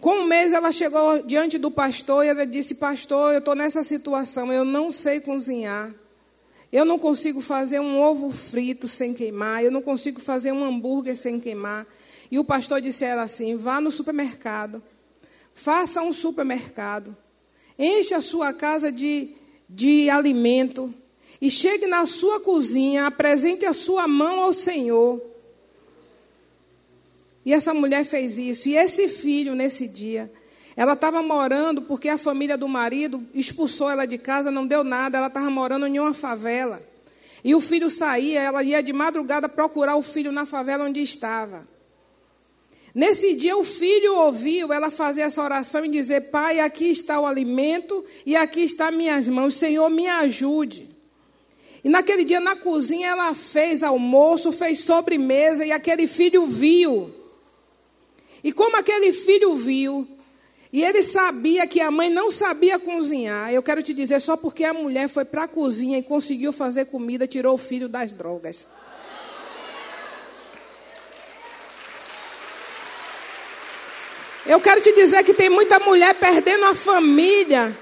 Com um mês ela chegou diante do pastor e ela disse: Pastor, eu estou nessa situação, eu não sei cozinhar. Eu não consigo fazer um ovo frito sem queimar, eu não consigo fazer um hambúrguer sem queimar. E o pastor disse a ela assim: vá no supermercado, faça um supermercado, encha a sua casa de, de alimento e chegue na sua cozinha, apresente a sua mão ao Senhor. E essa mulher fez isso. E esse filho, nesse dia, ela estava morando porque a família do marido expulsou ela de casa, não deu nada, ela estava morando em uma favela. E o filho saía, ela ia de madrugada procurar o filho na favela onde estava. Nesse dia, o filho ouviu ela fazer essa oração e dizer: Pai, aqui está o alimento e aqui está minhas mãos, Senhor, me ajude. E naquele dia, na cozinha, ela fez almoço, fez sobremesa e aquele filho viu. E como aquele filho viu, e ele sabia que a mãe não sabia cozinhar. Eu quero te dizer, só porque a mulher foi para a cozinha e conseguiu fazer comida, tirou o filho das drogas. Eu quero te dizer que tem muita mulher perdendo a família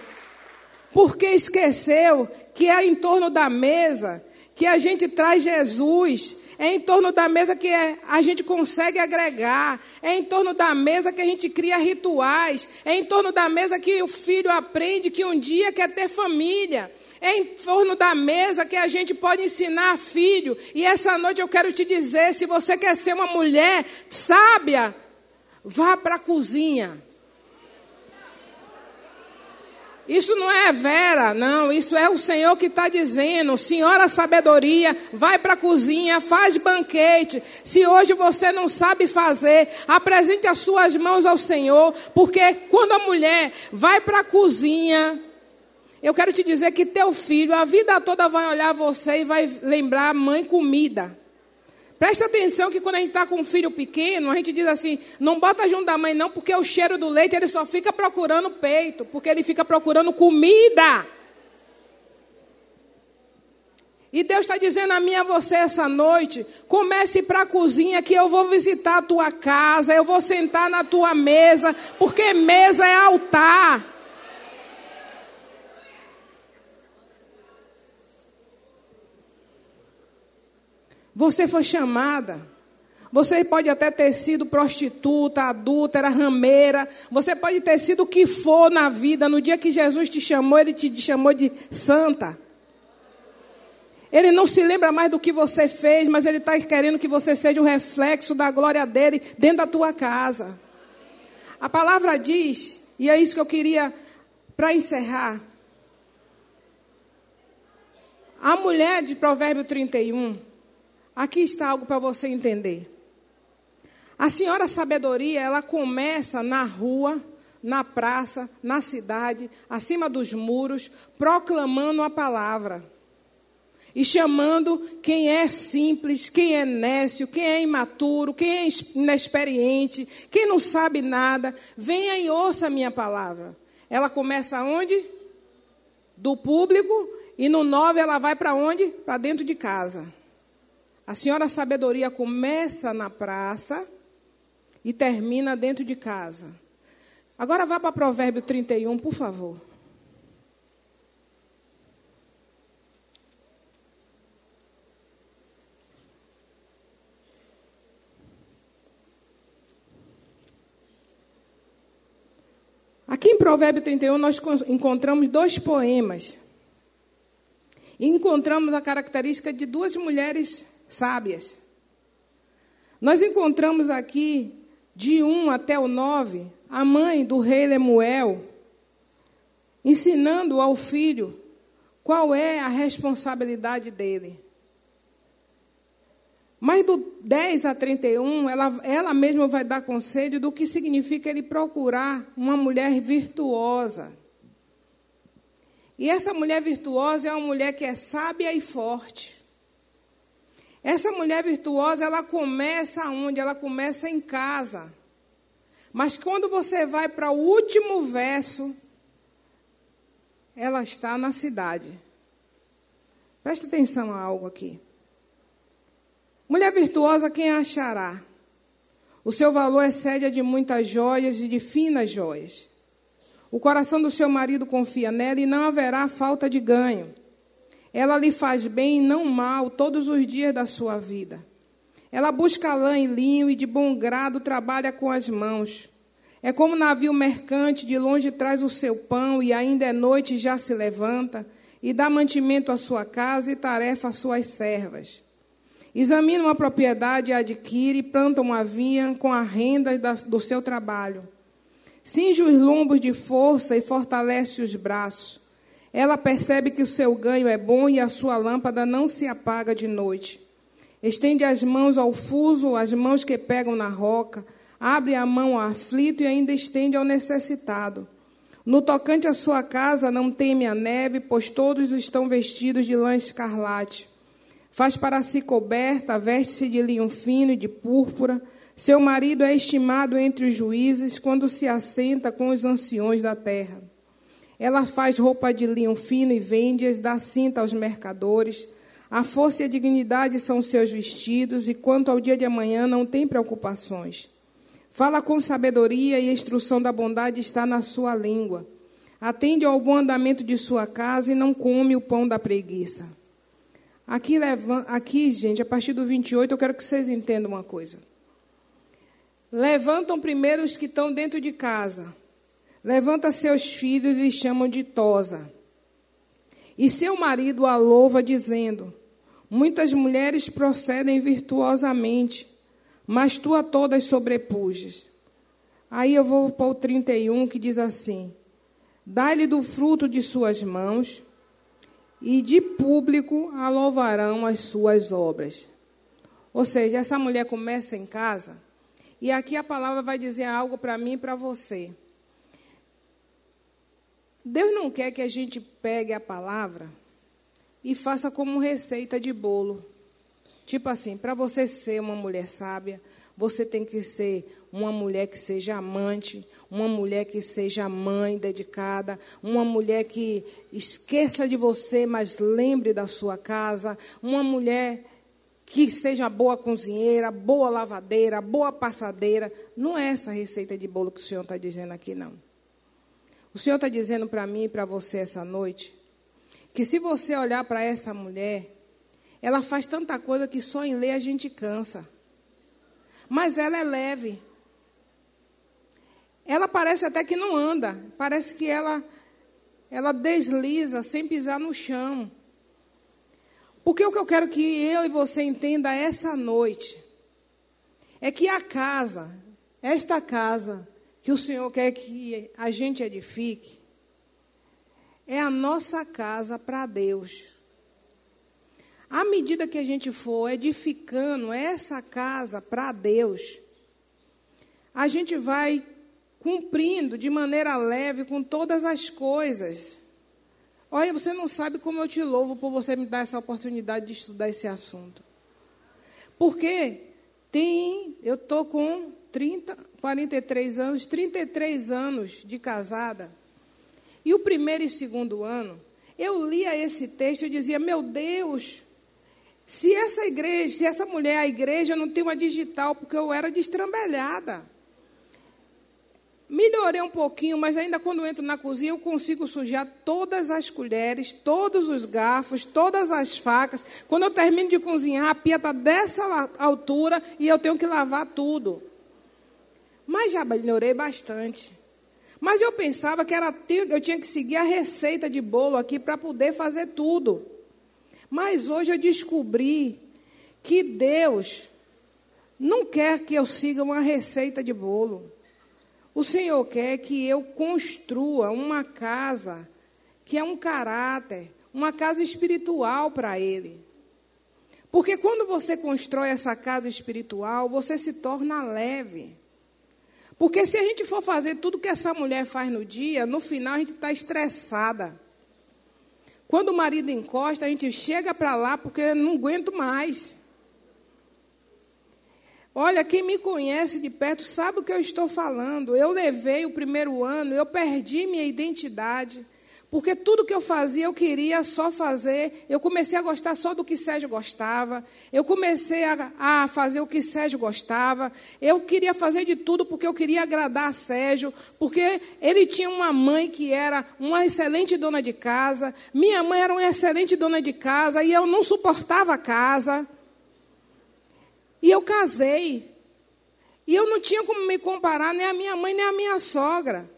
porque esqueceu que é em torno da mesa que a gente traz Jesus é em torno da mesa que é, a gente consegue agregar. É em torno da mesa que a gente cria rituais. É em torno da mesa que o filho aprende que um dia quer ter família. É em torno da mesa que a gente pode ensinar filho. E essa noite eu quero te dizer: se você quer ser uma mulher sábia, vá para a cozinha. Isso não é Vera, não. Isso é o Senhor que está dizendo. Senhora sabedoria, vai para a cozinha, faz banquete. Se hoje você não sabe fazer, apresente as suas mãos ao Senhor. Porque quando a mulher vai para a cozinha, eu quero te dizer que teu filho, a vida toda vai olhar você e vai lembrar mãe comida. Presta atenção que quando a gente está com um filho pequeno, a gente diz assim: não bota junto da mãe, não, porque o cheiro do leite ele só fica procurando peito, porque ele fica procurando comida. E Deus está dizendo a mim a você essa noite: comece para a cozinha, que eu vou visitar a tua casa, eu vou sentar na tua mesa, porque mesa é altar. Você foi chamada. Você pode até ter sido prostituta, adúltera, rameira. Você pode ter sido o que for na vida. No dia que Jesus te chamou, Ele te chamou de santa. Ele não se lembra mais do que você fez, mas Ele está querendo que você seja o reflexo da glória dele dentro da tua casa. A palavra diz, e é isso que eu queria para encerrar. A mulher de Provérbio 31, Aqui está algo para você entender. A senhora sabedoria, ela começa na rua, na praça, na cidade, acima dos muros, proclamando a palavra. E chamando quem é simples, quem é nécio, quem é imaturo, quem é inexperiente, quem não sabe nada, venha e ouça a minha palavra. Ela começa onde? Do público, e no nove ela vai para onde? Para dentro de casa. A senhora sabedoria começa na praça e termina dentro de casa. Agora vá para Provérbio 31, por favor. Aqui em Provérbio 31 nós encontramos dois poemas. E encontramos a característica de duas mulheres sábias. Nós encontramos aqui, de 1 até o 9, a mãe do rei Lemuel ensinando ao filho qual é a responsabilidade dele. Mas do 10 a 31, ela, ela mesma vai dar conselho do que significa ele procurar uma mulher virtuosa. E essa mulher virtuosa é uma mulher que é sábia e forte. Essa mulher virtuosa, ela começa onde? Ela começa em casa. Mas quando você vai para o último verso, ela está na cidade. Presta atenção a algo aqui. Mulher virtuosa, quem achará? O seu valor excede a de muitas joias e de finas joias. O coração do seu marido confia nela e não haverá falta de ganho. Ela lhe faz bem e não mal todos os dias da sua vida. Ela busca lã e linho e de bom grado trabalha com as mãos. É como navio mercante, de longe traz o seu pão e ainda é noite já se levanta e dá mantimento à sua casa e tarefa às suas servas. Examina uma propriedade e adquire, planta uma vinha com a renda do seu trabalho. Cinge os lombos de força e fortalece os braços. Ela percebe que o seu ganho é bom e a sua lâmpada não se apaga de noite. Estende as mãos ao fuso, as mãos que pegam na roca, abre a mão ao aflito e ainda estende ao necessitado. No tocante à sua casa, não teme a neve, pois todos estão vestidos de lã escarlate. Faz para si coberta, veste-se de linho fino e de púrpura. Seu marido é estimado entre os juízes quando se assenta com os anciões da terra. Ela faz roupa de linho fino e vende-as, dá cinta aos mercadores. A força e a dignidade são seus vestidos, e quanto ao dia de amanhã não tem preocupações. Fala com sabedoria e a instrução da bondade está na sua língua. Atende ao bom andamento de sua casa e não come o pão da preguiça. Aqui, aqui, gente, a partir do 28, eu quero que vocês entendam uma coisa. Levantam primeiro os que estão dentro de casa. Levanta seus filhos e chamam de tosa. E seu marido a louva, dizendo: Muitas mulheres procedem virtuosamente, mas tu a todas sobrepujas. Aí eu vou para o 31 que diz assim: Dá-lhe do fruto de suas mãos e de público a louvarão as suas obras. Ou seja, essa mulher começa em casa, e aqui a palavra vai dizer algo para mim e para você. Deus não quer que a gente pegue a palavra e faça como receita de bolo. Tipo assim, para você ser uma mulher sábia, você tem que ser uma mulher que seja amante, uma mulher que seja mãe dedicada, uma mulher que esqueça de você, mas lembre da sua casa, uma mulher que seja boa cozinheira, boa lavadeira, boa passadeira. Não é essa receita de bolo que o Senhor está dizendo aqui, não. O Senhor está dizendo para mim e para você essa noite que se você olhar para essa mulher, ela faz tanta coisa que só em ler a gente cansa. Mas ela é leve. Ela parece até que não anda, parece que ela ela desliza sem pisar no chão. Porque o que eu quero que eu e você entenda essa noite é que a casa, esta casa que o Senhor quer que a gente edifique, é a nossa casa para Deus. À medida que a gente for edificando essa casa para Deus, a gente vai cumprindo de maneira leve com todas as coisas. Olha, você não sabe como eu te louvo por você me dar essa oportunidade de estudar esse assunto. Porque tem, eu estou com 30, 43 anos, 33 anos de casada. E o primeiro e segundo ano, eu lia esse texto e dizia: Meu Deus, se essa igreja, se essa mulher, a igreja, não tem uma digital, porque eu era destrambelhada. Melhorei um pouquinho, mas ainda quando entro na cozinha eu consigo sujar todas as colheres, todos os garfos, todas as facas. Quando eu termino de cozinhar, a pia está dessa altura e eu tenho que lavar tudo. Mas já melhorei bastante. Mas eu pensava que era, eu tinha que seguir a receita de bolo aqui para poder fazer tudo. Mas hoje eu descobri que Deus não quer que eu siga uma receita de bolo. O Senhor quer que eu construa uma casa que é um caráter, uma casa espiritual para Ele. Porque quando você constrói essa casa espiritual, você se torna leve. Porque se a gente for fazer tudo que essa mulher faz no dia, no final a gente está estressada. Quando o marido encosta, a gente chega para lá porque não aguento mais. Olha, quem me conhece de perto sabe o que eu estou falando. Eu levei o primeiro ano, eu perdi minha identidade. Porque tudo que eu fazia, eu queria só fazer. Eu comecei a gostar só do que Sérgio gostava. Eu comecei a, a, fazer o que Sérgio gostava. Eu queria fazer de tudo porque eu queria agradar a Sérgio. Porque ele tinha uma mãe que era uma excelente dona de casa. Minha mãe era uma excelente dona de casa. E eu não suportava a casa. E eu casei. E eu não tinha como me comparar nem a minha mãe nem a minha sogra.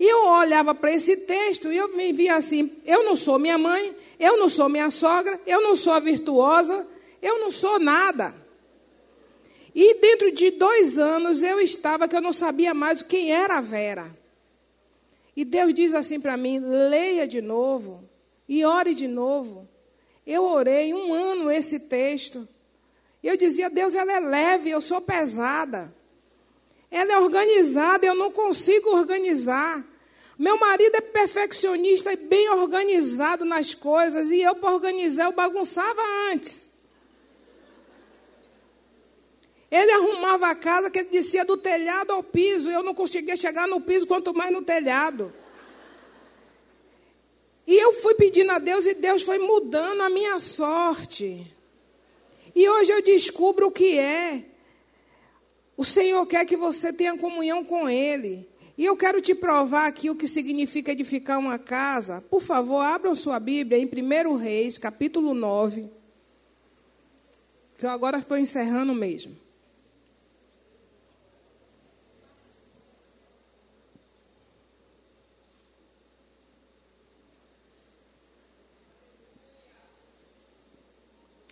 E eu olhava para esse texto e eu me via assim: eu não sou minha mãe, eu não sou minha sogra, eu não sou a virtuosa, eu não sou nada. E dentro de dois anos eu estava que eu não sabia mais quem era a Vera. E Deus diz assim para mim: leia de novo e ore de novo. Eu orei um ano esse texto. Eu dizia: Deus, ela é leve, eu sou pesada. Ela é organizada, eu não consigo organizar. Meu marido é perfeccionista e bem organizado nas coisas, e eu, para organizar, eu bagunçava antes. Ele arrumava a casa que ele descia do telhado ao piso, e eu não conseguia chegar no piso, quanto mais no telhado. E eu fui pedindo a Deus, e Deus foi mudando a minha sorte. E hoje eu descubro o que é. O Senhor quer que você tenha comunhão com Ele. E eu quero te provar aqui o que significa edificar uma casa. Por favor, abram sua Bíblia em 1 Reis, capítulo 9. Que eu agora estou encerrando mesmo.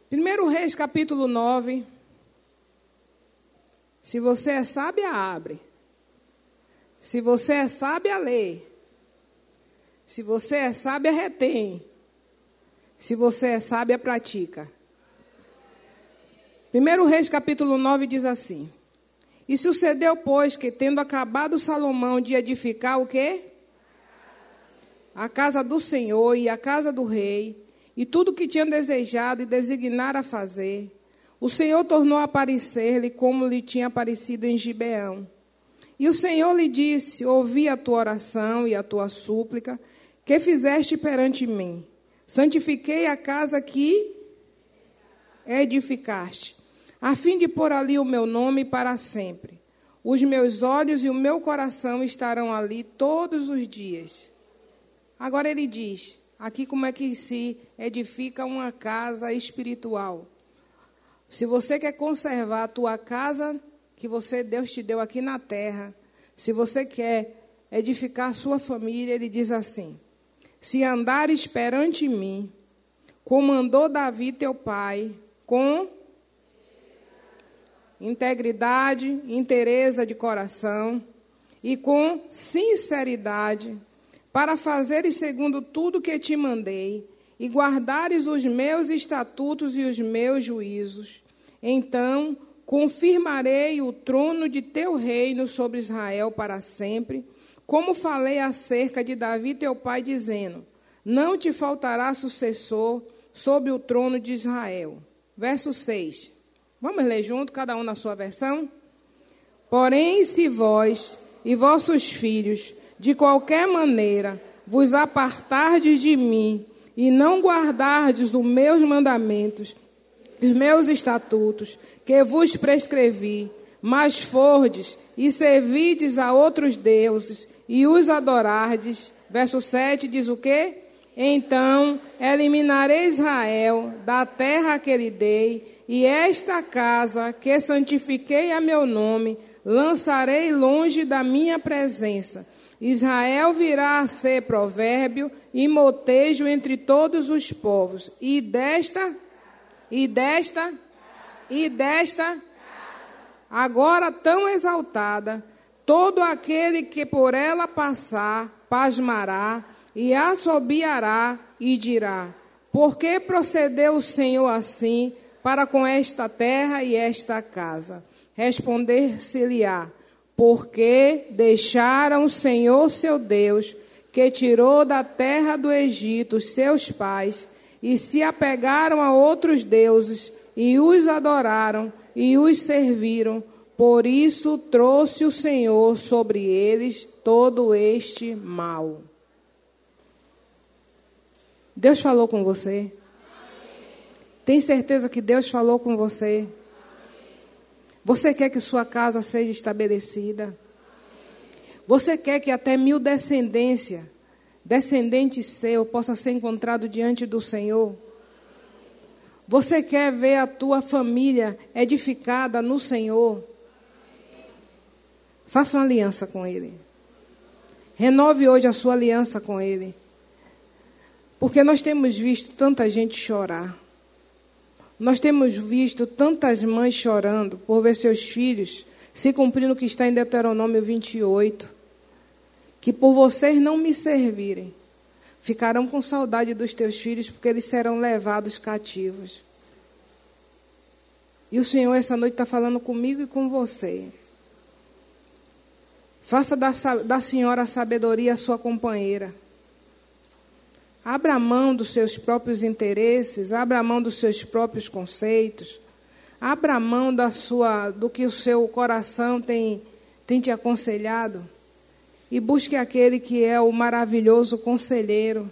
Primeiro Reis, capítulo 9. Se você é sábia, abre. Se você é sábia, lê. Se você é sábia, retém. Se você é sábia, pratica. Primeiro Reis, capítulo 9, diz assim. E sucedeu, pois, que tendo acabado Salomão de edificar o quê? A casa do Senhor e a casa do rei, e tudo que tinha desejado e designar a fazer, o Senhor tornou a aparecer-lhe como lhe tinha aparecido em Gibeão e o Senhor lhe disse: Ouvi a tua oração e a tua súplica, que fizeste perante mim. Santifiquei a casa que edificaste, a fim de pôr ali o meu nome para sempre. Os meus olhos e o meu coração estarão ali todos os dias. Agora ele diz: aqui como é que se edifica uma casa espiritual. Se você quer conservar a tua casa que você Deus te deu aqui na terra, se você quer edificar sua família, ele diz assim: Se andares perante mim, como andou Davi teu pai, com integridade, inteireza de coração e com sinceridade, para fazeres segundo tudo que te mandei, e guardares os meus estatutos e os meus juízos, então confirmarei o trono de teu reino sobre Israel para sempre, como falei acerca de Davi teu pai, dizendo: Não te faltará sucessor sobre o trono de Israel. Verso 6. Vamos ler junto, cada um na sua versão? Porém, se vós e vossos filhos, de qualquer maneira, vos apartardes de mim e não guardardes os meus mandamentos, os meus estatutos, que vos prescrevi, mas fordes e servides a outros deuses e os adorardes. Verso 7 diz o quê? Então eliminarei Israel da terra que lhe dei, e esta casa que santifiquei a meu nome, lançarei longe da minha presença. Israel virá a ser provérbio e motejo entre todos os povos, e desta e desta e desta, agora tão exaltada, todo aquele que por ela passar, pasmará e assobiará e dirá: Por que procedeu o Senhor assim para com esta terra e esta casa? Responder-se-lhe-á: Porque deixaram o Senhor seu Deus, que tirou da terra do Egito seus pais, e se apegaram a outros deuses, e os adoraram e os serviram. Por isso trouxe o Senhor sobre eles todo este mal. Deus falou com você? Tem certeza que Deus falou com você? Você quer que sua casa seja estabelecida? Você quer que até mil descendência, descendente seu, possa ser encontrado diante do Senhor? Você quer ver a tua família edificada no Senhor? Faça uma aliança com Ele. Renove hoje a sua aliança com Ele. Porque nós temos visto tanta gente chorar. Nós temos visto tantas mães chorando por ver seus filhos se cumprindo o que está em Deuteronômio 28. Que por vocês não me servirem, ficarão com saudade dos teus filhos, porque eles serão levados cativos. E o Senhor essa noite está falando comigo e com você. Faça da, da senhora a sabedoria a sua companheira. Abra mão dos seus próprios interesses, abra mão dos seus próprios conceitos, abra mão da sua, do que o seu coração tem, tem te aconselhado e busque aquele que é o maravilhoso conselheiro,